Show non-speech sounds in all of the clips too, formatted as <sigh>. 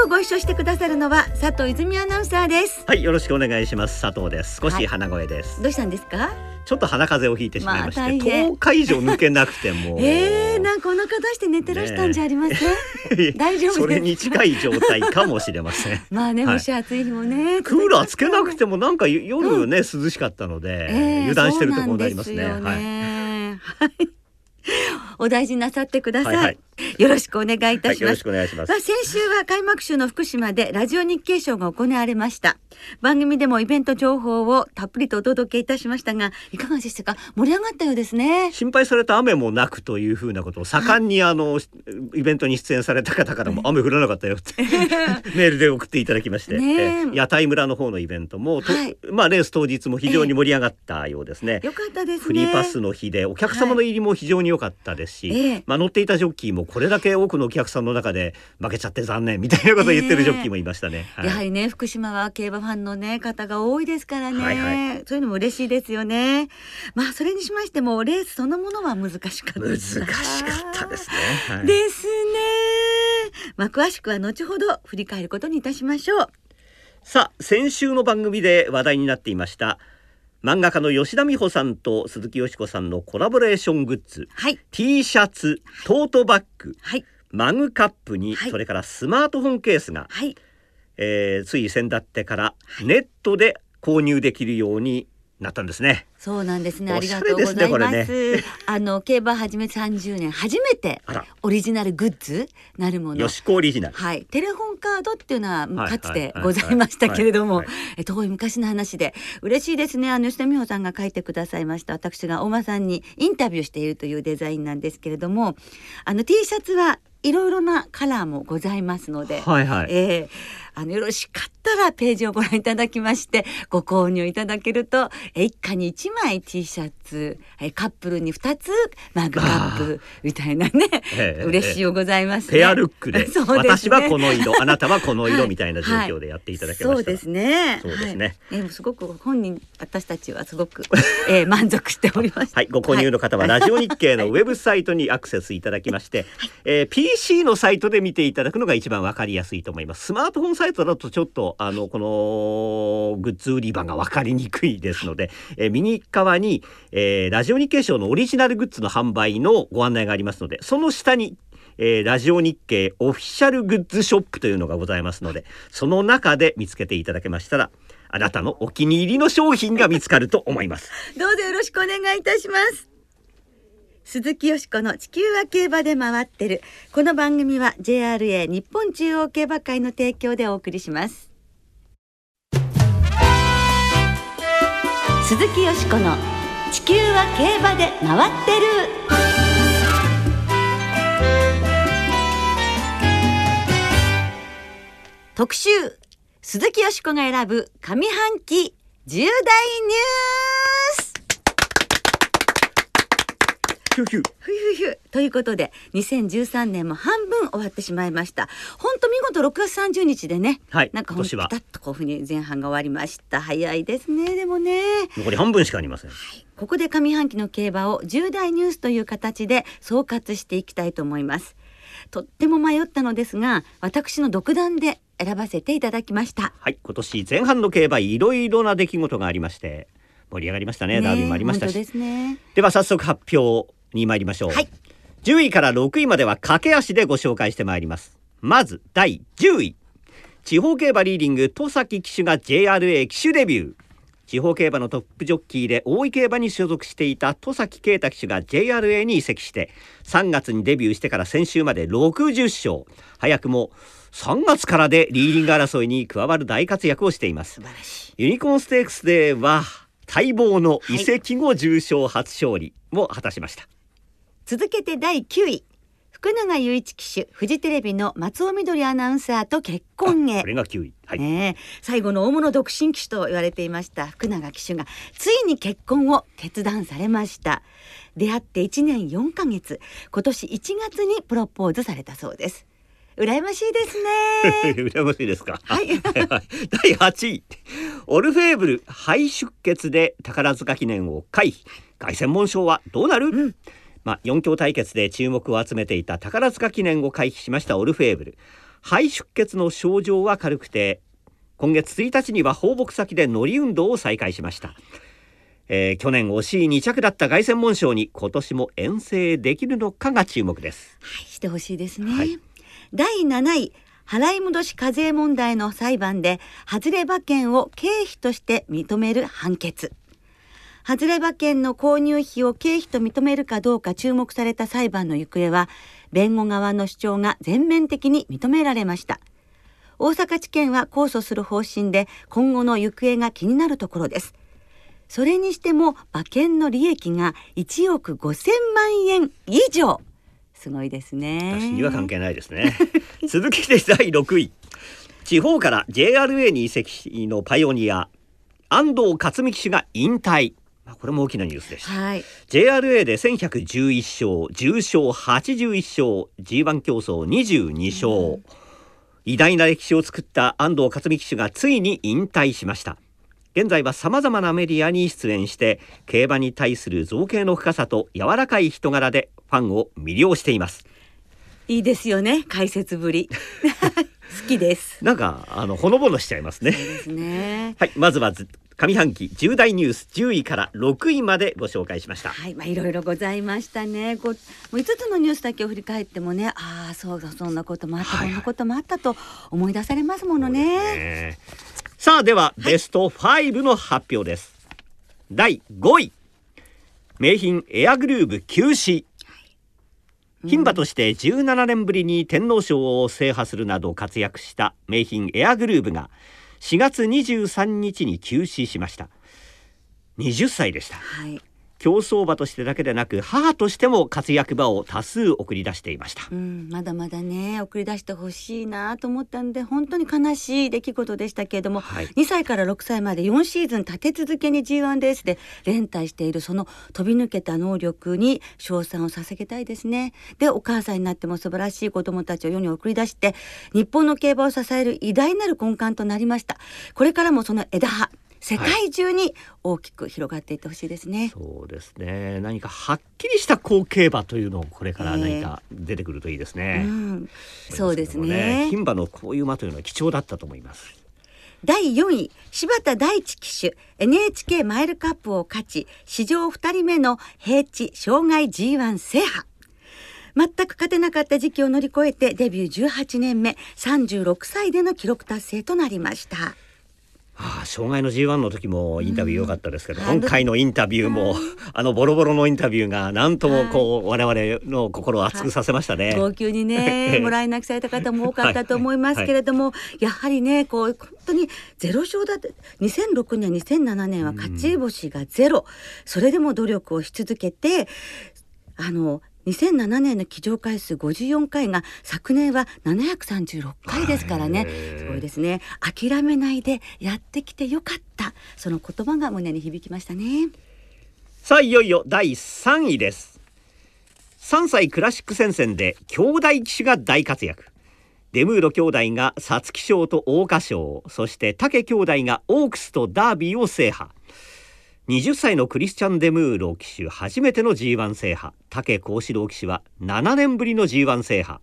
今日ご一緒してくださるのは佐藤泉アナウンサーですはい、よろしくお願いします。佐藤です。少し鼻声です。どうしたんですか？ちょっと鼻風邪をひいてしまいまして、まあ大変10日以上抜けなくても。<laughs> えー、なんかお腹出して寝てらしたんじゃありません、大丈夫それに近い状態かもしれません。<laughs> まあね、はい蒸し暑い日もねクーラーつけなくてももなんか夜ね、涼しかったので、油断してるとこうなりますね。そうなんですよはい。ねはい <laughs> お大事になさってください、はいはいよろしくお願いいたはい、よろしします、くお願いします。まあ、。先週は開幕週の福島でラジオ日経賞が行われました。番組でもイベント情報をたっぷりとお届けいたしましたがいかがでしたか？盛り上がったようですね。心配された雨もなくというふうなことを盛んにあのイベントに出演された方からも雨降らなかったよって <laughs> メールで送っていただきまして、屋台村の方のイベントも、とはい。まあレース当日も非常に盛り上がったようですね。よかったですね。フリーパスの日でお客様の入りも非常に良かったですし、ええ。まあ、乗っていたジョッキーもこれだけ多くのお客さんの中で負けちゃって残念みたいなことを言ってるジョッキーもいましたね。はい。やはりね福島は競馬ファンのね方が多いですからね、はいはそういうのも嬉しいですよね。まあそれにしましてもレースそのものは難しかった。難しかったですね。はい。ですね。まあ詳しくは後ほど振り返ることにいたしましょう。さあ先週の番組で話題になっていました漫画家の吉田美穂さんと鈴木よしこさんのコラボレーショングッズ。はい。T シャツトートバッグ。はい。マグカップに、はい。それからスマートフォンケースが、はい。えーつい先だってからネットで購入できるようになったんですね。そうなんですね。ありがとうございます。これあの競馬始め30年初めてオリジナルグッズなるもの。よしこオリジナル。はい、テレホンカードっていうのははいかつてはいございましたけれども遠い昔の話で。嬉しいですね。あの吉田美穂さんが書いてくださいました。私が大間さんにインタビューしているというデザインなんですけれどもあの T シャツはいろいろなカラーもございますので、はいはい。えーあのよろしかったらページをご覧いただきましてご購入いただけるとえ一家に1枚 T シャツえカップルに2つマグカップみたいなねええ嬉しいよございますね。ペアルックで <laughs> そうですね。私はこの色あなたはこの <laughs> はい。色みたいな状況でやっていただけましたら、そうですね。そうですね。はい。すごく本人私たちはすごく、えー、<laughs> 満足しております。はい、ご購入の方はラジオ日経のウェブサイトにアクセスいただきまして、えー PC のサイトで見ていただくのが一番わかりやすいと思います。スマートフォンサイトだとちょっとあのこのグッズ売り場がわかりにくいですので、えー右側に、えーラジオ日経賞のオリジナルグッズの販売のご案内がありますので、その下にえーラジオ日経オフィシャルグッズショップというのがございますのでその中で見つけていただけましたらあなたのお気に入りの商品が見つかると思います。<laughs> どうぞよろしくお願いいたします。鈴木よしこの地球は競馬で回ってる。この番組は JRA 日本中央競馬会の提供でお送りします。鈴木よしこの地球は競馬で回ってる。特集鈴木よしこが選ぶ上半期重大ニュースヒューヒューふゆふゆということで2013年も半分終わってしまいました。本当見事6月30日でねはいなんか今年は。ほんとピタッとこういうふうに前半が終わりました。早いですねでもね。残り半分しかありません。ここで上半期の競馬を重大ニュースという形で総括していきたいと思います。とっても迷ったのですが私の独断で選ばせていただきました。はい、今年前半の競馬いろいろな出来事がありまして盛り上がりましたね。ダービーもありましたし。ですね。では早速発表に参りましょう。はい10位から6位までは駆け足でご紹介してまいります。まず第10位。地方競馬リーディング戸崎騎手が JRA 騎手デビュー。地方競馬のトップジョッキーで大井競馬に所属していた戸崎啓太騎手が JRA に移籍して3月にデビューしてから先週まで60勝早くも3月からでリーディング争いに加わる大活躍をしています素晴らしいユニコーンステークスでは待望の移籍後重賞初勝利も果たしました、続けて第9位。福永雄一騎手フジテレビの松尾みどりアナウンサーと結婚へ。これが9位。はい。ねえ。最後の大物独身騎手と言われていました。福永騎手がついに結婚を決断されました。出会って1年4ヶ月。今年1月にプロポーズされたそうです。羨ましいですね。<laughs> 羨ましいですか？はい。<laughs> 第8位。オルフェーブル肺出血で宝塚記念を回避。凱旋門賞はどうなる、うんまあ、4強対決で注目を集めていた宝塚記念を回避しましたオルフェーブル。肺出血の症状は軽くて、今月1日には放牧先で乗り運動を再開しました。えー去年惜しい2着だった凱旋門賞に今年も遠征できるのかが注目です。はいしてほしいですね、はい第7位払い戻し課税問題の裁判で外れ馬券を経費として認める判決外れ馬券の購入費を経費と認めるかどうか注目された裁判の行方は弁護側の主張が全面的に認められました。大阪地検は控訴する方針で今後の行方が気になるところです。それにしても馬券の利益が1億5000万円以上。すごいですね。私には関係ないですね。<laughs> 続きで第6位。地方から JRA に移籍のパイオニア安藤克美騎手が引退。これも大きなニュースでした。はい。JRA で1111勝重賞81勝 G1 競争22勝、偉大な歴史を作った安藤克美騎手がついに引退しました。現在はさまざまなメディアに出演して競馬に対する造形の深さと柔らかい人柄でファンを魅了していますいいですよね解説ぶり。<laughs> 好きです。なんかあのほのぼのしちゃいますね。ですね。はいまずはず上半期重大ニュース10位から6位までご紹介しました。はい、まあ、いろいろございましたね。こう、もう5つのニュースだけを振り返ってもね、ああ、そうだ、そんなこともあった、はいはい。こんなこともあったと思い出されますものね。ね。さあでは、ベスト5の発表です。第5位。名品エアグルーヴ休止牝馬として17年ぶりに天皇賞を制覇するなど活躍した名品エアグルーヴが4月23日に休止しました。20歳でした。はい、競走馬としてだけでなく母としても活躍馬を多数送り出していました。うん、まだまだね、送り出してほしいなと思ったんで、本当に悲しい出来事でしたけれども。はい。2歳から6歳まで4シーズン立て続けに G1 レースで連帯しているその飛び抜けた能力に称賛を捧げたいですね。でお母さんになっても素晴らしい子供たちを世に送り出して日本の競馬を支える偉大なる根幹となりました。これからもその枝葉世界中に大きく広がっていってほしいですね、そうですね。何かはっきりした好競馬というのをこれから何か出てくるといいですね、うん、そうですね。牝馬のこういう馬というのは貴重だったと思います。第4位柴田大地騎手 NHK マイルカップを勝ち史上2人目の平地障害 G1 制覇。全く勝てなかった時期を乗り越えてデビュー18年目36歳での記録達成となりましたああ障害の G1 の時もインタビュー良かったですけど、うん今回のインタビューも、あのボロボロのインタビューが何ともこう、我々の心を熱くさせましたね。号泣にね <laughs> もらい泣きされた方も多かったと思いますけれども、やはりねこう本当にゼロ勝だって2006年2007年は勝ち星がゼロ、それでも努力をし続けてあの2007年の騎乗回数54回が昨年は736回ですからね、はいすごいですね。諦めないでやってきてよかった。その言葉が胸に響きましたね。さあいよいよ第3位です。3歳クラシック戦線で兄弟騎手が大活躍。デムーロ兄弟が皐月賞と桜花賞。そして武兄弟がオークスとダービーを制覇20歳のクリスチャン・デムーロ騎手初めての G1 制覇。武幸四郎騎手は7年ぶりの G1 制覇。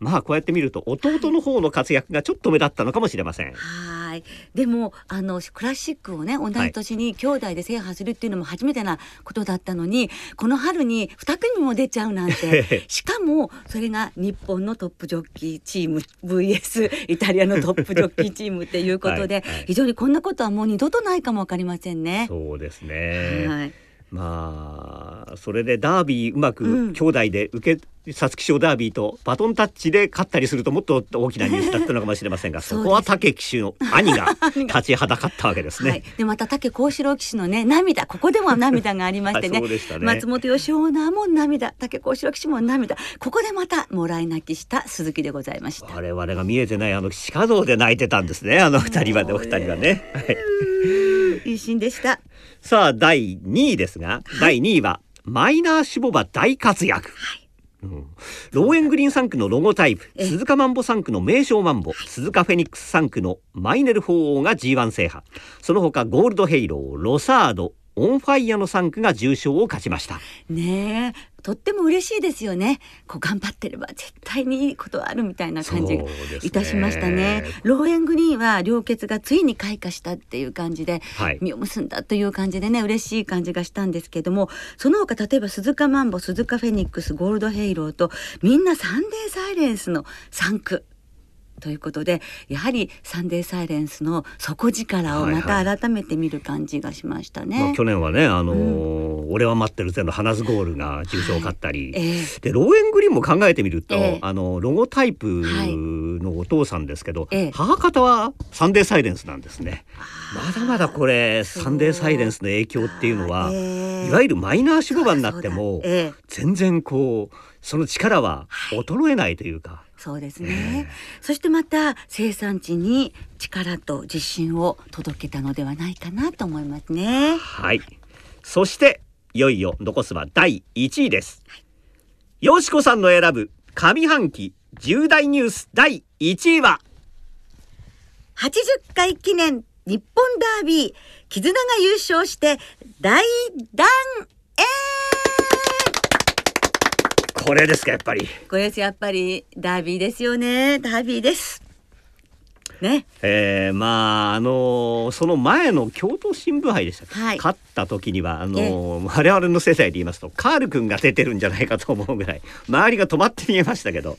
まあこうやって見ると弟の方の活躍がちょっと目立ったのかもしれません。はい。でもあのクラシックをね同じ年に兄弟で制覇するっていうのも初めてなことだったのに、この春に2組も出ちゃうなんて。<laughs> しかもそれが日本のトップジョッキーチーム VS イタリアのトップジョッキーチームっていうことで、はいはい。非常にこんなことはもう二度とないかもわかりませんね。そうですね、はい。まあそれでダービーうまうんく兄弟で受け皐月賞ダービーとバトンタッチで勝ったりするともっと大きなニュースだったのかもしれませんが <laughs> そこは武騎手の兄が <laughs> 立ちはだかったわけですね。はい、でまた武幸四郎騎手のね涙。ここでも涙がありましてね。<laughs> ね、松本義雄なも涙。武幸四郎騎手も涙。ここでまたもらい泣きした鈴木でございました。我々が見えてないあの鹿道で泣いてたんですね。あの二人はねお二人はね。い。いシーンでした。さあ第2位ですが、はい、第2位はマイナー種牡馬大活躍。はいうん、ローエングリーン産駒のロゴタイプスズカマンボ産駒のメイショウマンボスズカフェニックス産駒のマイネルホウオウが G1 制覇。その他ゴールドヘイローロサードオンファイアの産駒が重賞を勝ちました。ねえとっても嬉しいですよね。こう頑張ってれば絶対にいいことあるみたいな感じがいたしましたね、ね、ローエングリーンは良血がついに開花したっていう感じで、はい、実を結んだという感じでね嬉しい感じがしたんですけどもその他例えばスズカマンボスズカフェニックスゴールドヘイローとみんなサンデーサイレンスの産駒ということでやはりサンデーサイレンスの底力をまた改めて見る感じがしましたね。はいはいまあ、去年はねあのーうん、オレハマッテルゼのハナズゴールが重賞を勝ったり、はいえ。ー、でローエングリーンも考えてみると、えー、あのロゴタイプのお父さんですけど、えー、母方はサンデーサイレンスなんですね。まだまだこれサンデーサイレンスの影響っていうのは、いわゆるマイナー守護馬になっても、全然こうその力は衰えないというか。そうですね、えー、そしてまた生産地に力と自信を届けたのではないかなと思いますね。はい。そしていよいよ残すは第1位です、はい、よしこさんの選ぶ上半期重大ニュース第1位は？80回記念日本ダービー。絆が優勝して大団円これですかやっぱり。これですやっぱりダービーですよね。ダービーです。ね。えー、まああのー、その前の京都新聞杯でした、はい、勝った時にはあのー、我々の世代で言いますとカール君が出てるんじゃないかと思うぐらい周りが止まって見えましたけど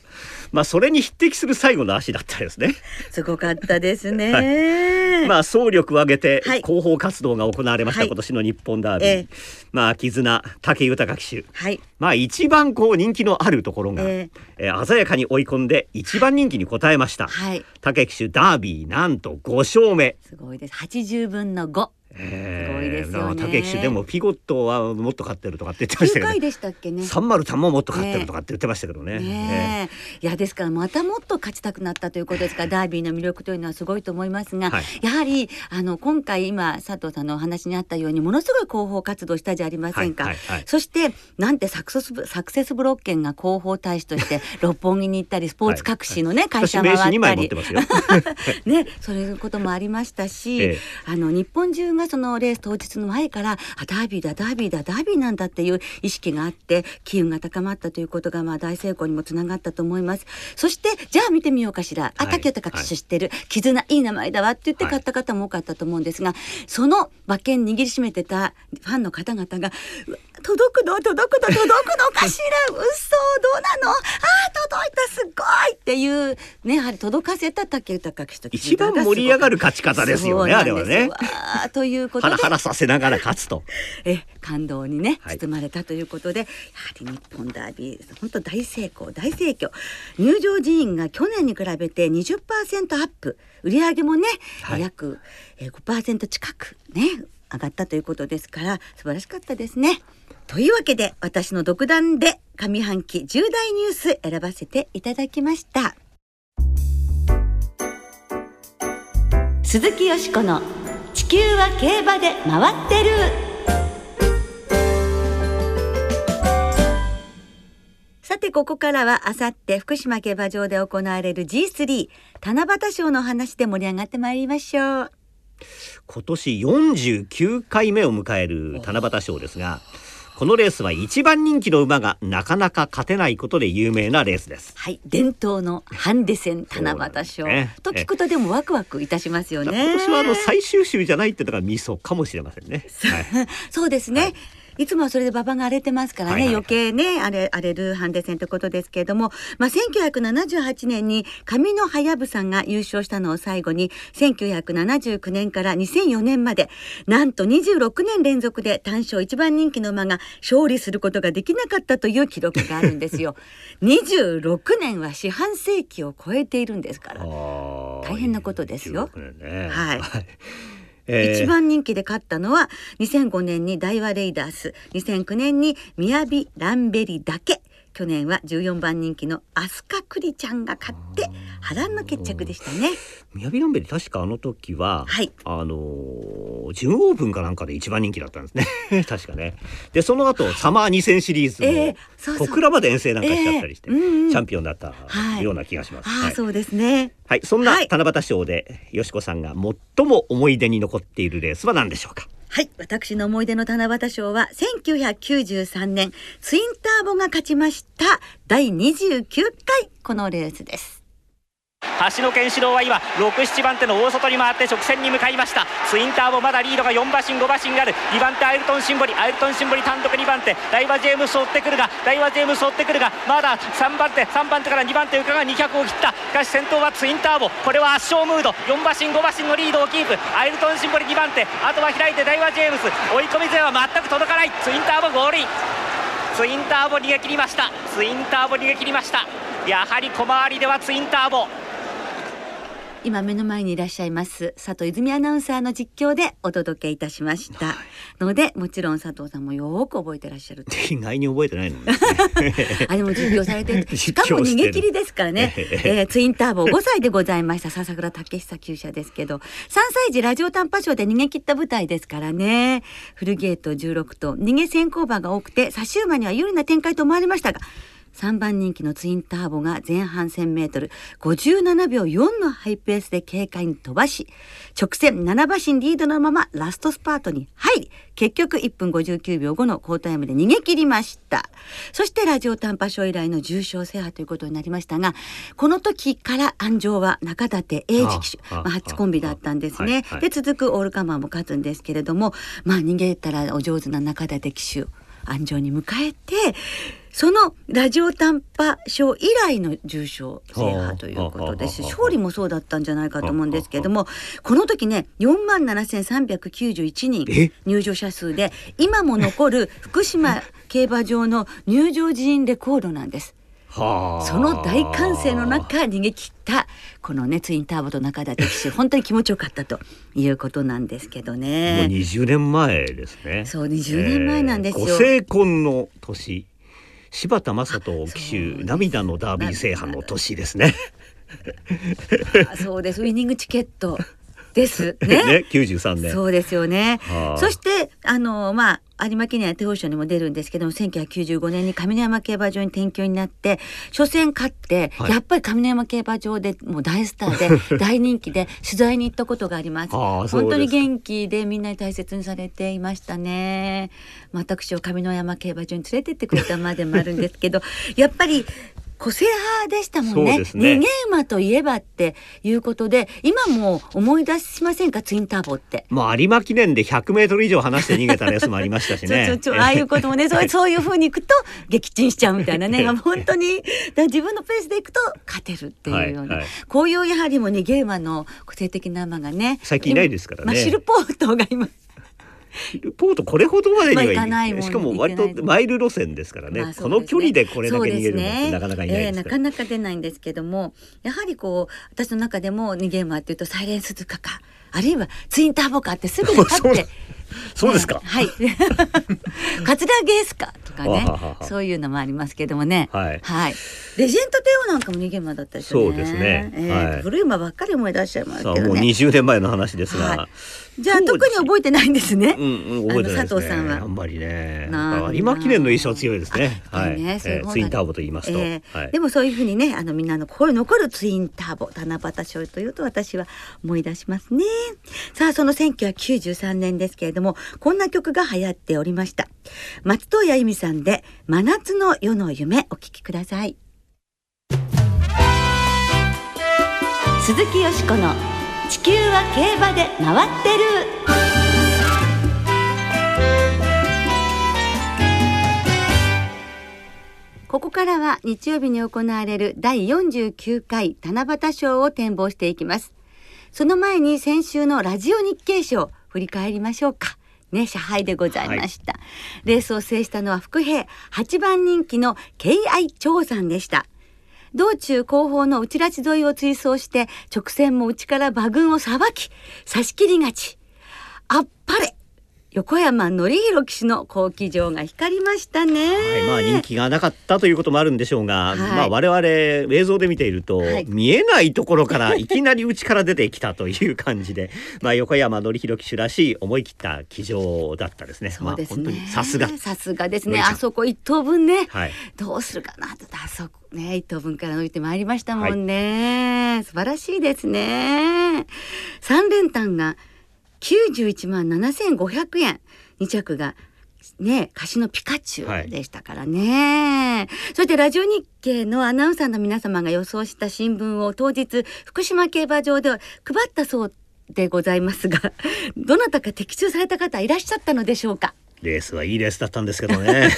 まあそれに匹敵する最後の足だったですね。すごかったですね、<laughs> はい、まあ総力を挙げて広報活動が行われました、はい、今年の日本ダービー、えー、まあ絆武豊騎手、はい、まあ一番こう人気のあるところが、えー、えー、鮮やかに追い込んで一番人気に応えました、はい、武騎手ダービーなんと5勝目。すごいです。80分の5えー、すごいですよね。竹騎手でもピゴットはもっと勝ってるとかって言ってましたけど、ね。でしたっけね。三丸単ももっと勝ってるとかって言ってましたけどね。ねえー、いやですからまたもっと勝ちたくなったということですから <laughs> ダービーの魅力というのはすごいと思いますが、はい、やはりあの今回今佐藤さんのお話にあったようにものすごい広報活動したじゃありませんか。はいはいはい、そしてなんてサクセスサクセスブロッケンが広報大使として六本木に行ったりスポーツ各紙のね、会社回ったり、<laughs> ねそういうこともありましたし、<laughs> えー、あの日本中がそのレース当日の前からあダービーだダービーだダービーなんだっていう意識があって機運が高まったということがまあ大成功にもつながったと思います。そしてじゃあ見てみようかしら、あ竹豊騎手知ってる、絆いい名前だわって言って買った方も多かったと思うんですが、その馬券握りしめてたファンの方々が届くの？届くの？届くのかしら？<laughs> 嘘？どうなの？あ届いたすごいっていうねやはり届かせた竹豊騎手一番盛り上がる勝ち方ですよねあれはね。ということで。ハラハラさせながら勝つと。<laughs> え感動にね包まれたということで、はい、やはり日本ダービー本当大成功大盛況。入場人員が去年に比べて20%アップ。売上もね、はい、約5%近くね上がったということですから素晴らしかったですね。というわけで私の独断で上半期重大ニュース選ばせていただきました。鈴木よしこの地球は競馬で回ってる。さてここからはあさって福島競馬場で行われる G3 七夕賞の話で盛り上がってまいりましょう。今年49回目を迎える七夕賞ですがこのレースは一番人気の馬がなかなか勝てないことで有名なレースです。はい。伝統のハンデ戦 <laughs> 七夕賞、ね、と聞くとでもワクワクいたしますよね。今年はあの最終週じゃないってのがミソかもしれませんね、はい、そうですね、はいいつもはそれで馬場が荒れてますからね、はいはいはい。余計ね荒れ荒れるハンデ戦ということですけれども、まあ、1978年に上野はやぶさんが優勝したのを最後に1979年から2004年までなんと26年連続で単勝一番人気の馬が勝利することができなかったという記録があるんですよ。<laughs> 26年は四半世紀を超えているんですから。大大変なことですよ。ね、はいえー。一番人気で勝ったのは2005年に大和レイダース2009年にミヤビランベリだけ。去年は14番人気のアスカクリちゃんが勝って波乱の決着でしたね。ミヤビランベリ確かあの時は、はい。あのー準オープンかなんかで一番人気だったんですね。<laughs> 確かね。でその後サマー2000シリーズええのそうそう。小倉まで遠征なんかしちゃったりして、チャンピオンだったはい。ような気がします、はい。そうですね。はい、そんはない。七夕賞で、よしこさんが最も思い出に残っているレースは何でしょうか？はい私の思い出の七夕賞は1993年ツインターボが勝ちました第29回このレースです橋野健志郎は今67番手の大外に回って直線に向かいました。ツインターボまだリードが4馬身5馬身がある。2番手アイルトンシンボリアイルトンシンボリ単独2番手。ダイワジェームス追ってくるがダイワジェームス追ってくるがまだ3番手3番手から2番手浮かが200を切った。しかし先頭はツインターボ。これは圧勝ムード。4馬身5馬身のリードをキープ。アイルトンシンボリ2番手。あとは開いてダイワジェームス。追い込み勢は全く届かない。ツインターボゴールイン。ツインターボ逃げ切りました。ツインターボ逃げ切りました。やはり小回りではツインターボ。今目の前にいらっしゃいます佐藤泉アナウンサーの実況でお届けいたしました。のでもちろん佐藤さんもよく覚えてらっしゃると。意外に覚えてないのね。<laughs> あでも実況され <laughs> てる。しかも逃げ切りですからね、え <laughs> ええーツインターボ5歳でございました。笹倉武久厩舎ですけど。3歳児ラジオ短波賞で逃げ切った舞台ですからね。フルゲート16と逃げ先行馬が多くて差し馬には有利な展開と思われましたが3番人気のツインターボが前半 1000m57 秒4のハイペースで軽快に飛ばし直線7馬身リードのままラストスパートに入り結局1分59秒5の好タイムで逃げ切りました。そしてラジオ短波賞以来の重賞制覇ということになりましたがこの時から安城は中立英二騎手まあ、初コンビだったんですね、はいはいで続くオールカマーも勝つんですけれどもまあ逃げたらお上手な中立騎手。を安城に迎えてそのラジオ短波賞以来の重賞制覇ということです。勝利もそうだったんじゃないかと思うんですけれどもこの時ね4万7391人え？入場者数で今も残る福島競馬場の入場人員レコードなんです。はあ。その大歓声の中逃げ切ったこのねツインターボと中立騎手本当に気持ちよかったということなんですけどもうね。20年前ですね。そう20年前なんですよご成婚の年。柴田正人騎手涙のダービー制覇の年ですね。あそうですウィニングチケットですね。<laughs> ね、93年。そうですよね。はあそしてあのまあ有馬記念や手法賞にも出るんですけども1995年に上山競馬場に転居になって初戦勝って、はいやっぱり上山競馬場でもう大スターで <laughs> 大人気で取材に行ったことがあります本当に元気でみんなに大切にされていましたね。私を上山競馬場に連れてってくれたまでもあるんですけどやっぱり個性派でしたもんね。ね。逃げ馬といえばっていうことで今も思い出しませんか？ツインターボって。まあ有馬記念で100メートル以上離して逃げたレースもありましたしね。<laughs> ちょちょああいうこともねそうそういう風にいくと撃沈しちゃうみたいなね。本当に自分のペースでいくと勝てるっていうような、はいはい。こういうやはりもねゲーマーの個性的な馬がね最近いないですからね。マシルポートが今 <laughs> ポートこれほどまでにはいかないしかも割とマイル路線ですからね,、この距離でこれだけ逃げるのなかなかいないええなですか、なか出ないんですけどもやはりこう私の中でも逃げ馬っていうとサイレンスズカかあるいはツインターボかってすぐに立ってそうですか、<laughs> はい。カツラゲースかとかねそういうのもありますけどもね。はい。レジェンドテオなんかも逃げ馬だったですよね。そうですね。古い馬ばっかり思い出しちゃいますさあもうけどね。20年前の話ですが、はじゃあ特に覚えてないんですね。うんうん覚えてないねあの佐藤さんは。あんまりね。なるほど。有馬記念の印象強いですね。あはい、ねそういツインターボと言いますと、ええはい。でもそういうふうにねあのみんなの心に残るツインターボ七夕賞というと私は思い出しますね。さあその1993年ですけれどもこんな曲が流行っておりました。松任谷由実さんで真夏の夜の夢お聴きください。鈴木よしこの地球は競馬で回ってる。ここからは日曜日に行われる第49回七夕賞を展望していきます。その前に先週のラジオ日経賞振り返りましょうか。ね、車杯でございました、はい、レースを制したのは副兵8番人気の敬愛長山でした。道中後方の内拉致沿いを追走して直線も内から馬群をさばき差し切り勝ち。横山典弘騎手の好騎乗が光りましたね、はい、まあ人気がなかったということもあるんでしょうが、はい。まあ我々映像で見ていると、はい。見えないところからいきなり内から出てきたという感じで、<laughs> まあ横山典弘騎手らしい思い切った騎乗だったですね。そうですね、まあ本当にさすが。さすがですね。あそこ一頭分ね、はい。どうするかな。とあそこね一頭分から伸びてまいりましたもんね、素晴らしいですね。三連単が91万7500円二着がね貸しのピカチュウでしたからね、そしてラジオ日経のアナウンサーの皆様が予想した新聞を当日福島競馬場で配ったそうでございますが <laughs> どなたか的中された方いらっしゃったのでしょうか？レースはいいレースだったんですけどね。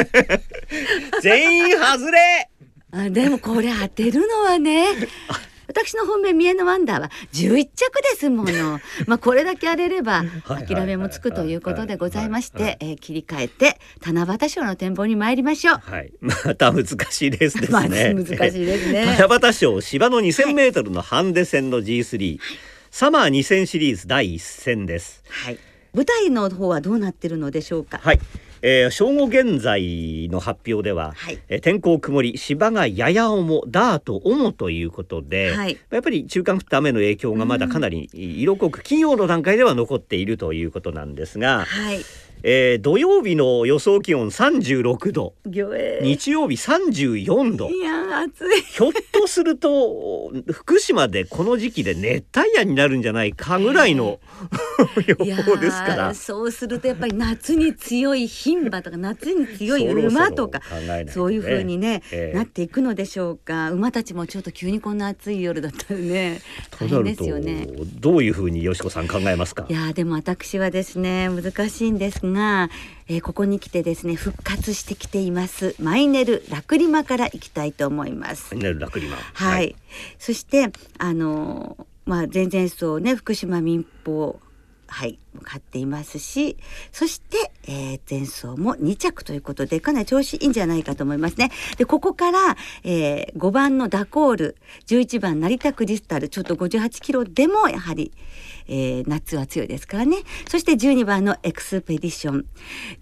<laughs> 全員外れ。あでもこれ当てるのはね <laughs> 私の本命三重のワンダーは11着ですもの <laughs> まあこれだけ荒れればはい諦めもつくということでございましはいはいてえー切り替えて七夕賞の展望に参りましょう。はい。また難しいレースです <laughs> まあね。難しいですね。<laughs> 七夕賞芝の2000メートルのハンデ戦の G3、サマー2000シリーズ第一戦です。はい。舞台の方はどうなってるのでしょうか？はい、えー正午現在の発表では、はいえー天候曇り芝がやや重ダート重ということで、はいやっぱり中間降った雨の影響がまだかなり色濃く金曜の段階では残っているということなんですが、はい。えー土曜日の予想気温36度。日曜日34度いや暑い。ひょっとすると福島でこの時期で熱帯夜になるんじゃないかぐらいの <laughs> 予報ですからー。そうするとやっぱり夏に強い牝馬とか夏に強い馬とかねそういう風にね、ええなっていくのでしょうか馬たちもちょっと急にこんな暑い夜だったらねと大変ですよね。どういうふうによしこさん考えますか？いやーでも私はですね難しいんですが、えーここに来てですね復活してきていますマイネルラクリマからいきたいと思います。ネルラクリマ。はい、そしてあのーまあ前々走ね福島民放はい勝っていますしそして、えー前走も2着ということでかなり調子いいんじゃないかと思いますね。でここから、えー5番のダコール11番成田クリスタルちょっと58キロでもやはり、えー夏は強いですからねそして12番のエクスペディション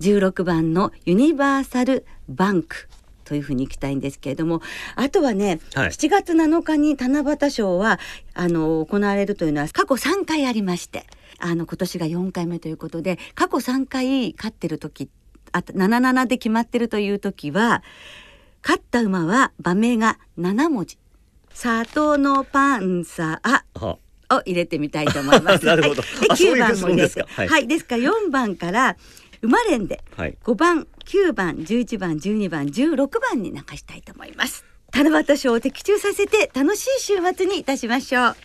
16番のユニバーサルバンクというふうに行きたいんですけれどもあとはね、はい7月7日に七夕賞はあの行われるというのは過去3回ありましてあの今年が4回目ということで過去3回勝ってる時あと77で決まってるという時は勝った馬は馬名が7文字「里のパンサー」はを入れてみたいと思います。<laughs> なるほど。はい、で9あそういう番も入れて、質問です。かは、はい。いですから4番から馬連ではい。5番9番11番12番16番に流したいと思います。七夕賞を的中させて楽しい週末にいたしましょう。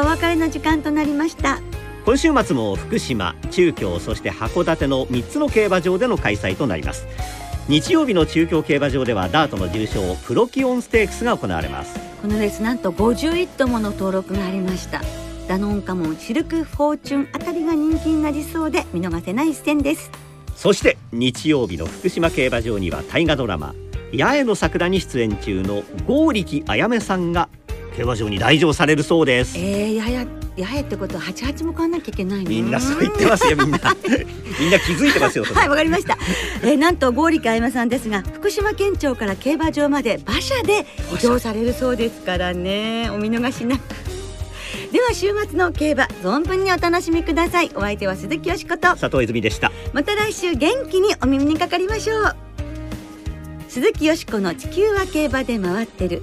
お別れの時間となりました。今週末も福島中京そして函館の3つの競馬場での開催となります。日曜日の中京競馬場ではダートの重賞プロキオンステークスが行われます。このレースなんと51頭もの登録がありました。ダノンカモンシルクフォーチュンあたりが人気になりそうで見逃せない一戦です。そして日曜日の福島競馬場には大河ドラマ「八重の桜」に出演中の剛力あやめさんが競馬場に来場されるそうです。えー、やややはやってことは八八も買わなきゃいけないの？みんなそう言ってますよみんな。<laughs> みんな気づいてますよはいわかりました、えー、なんと剛力あやまさんですが福島県庁から競馬場まで馬車で移動されるそうですからね。お見逃しなく。では週末の競馬存分にお楽しみください。お相手は鈴木よしこと。佐藤泉でした。また来週元気にお耳にかかりましょう。鈴木よしこの地球は競馬で回ってる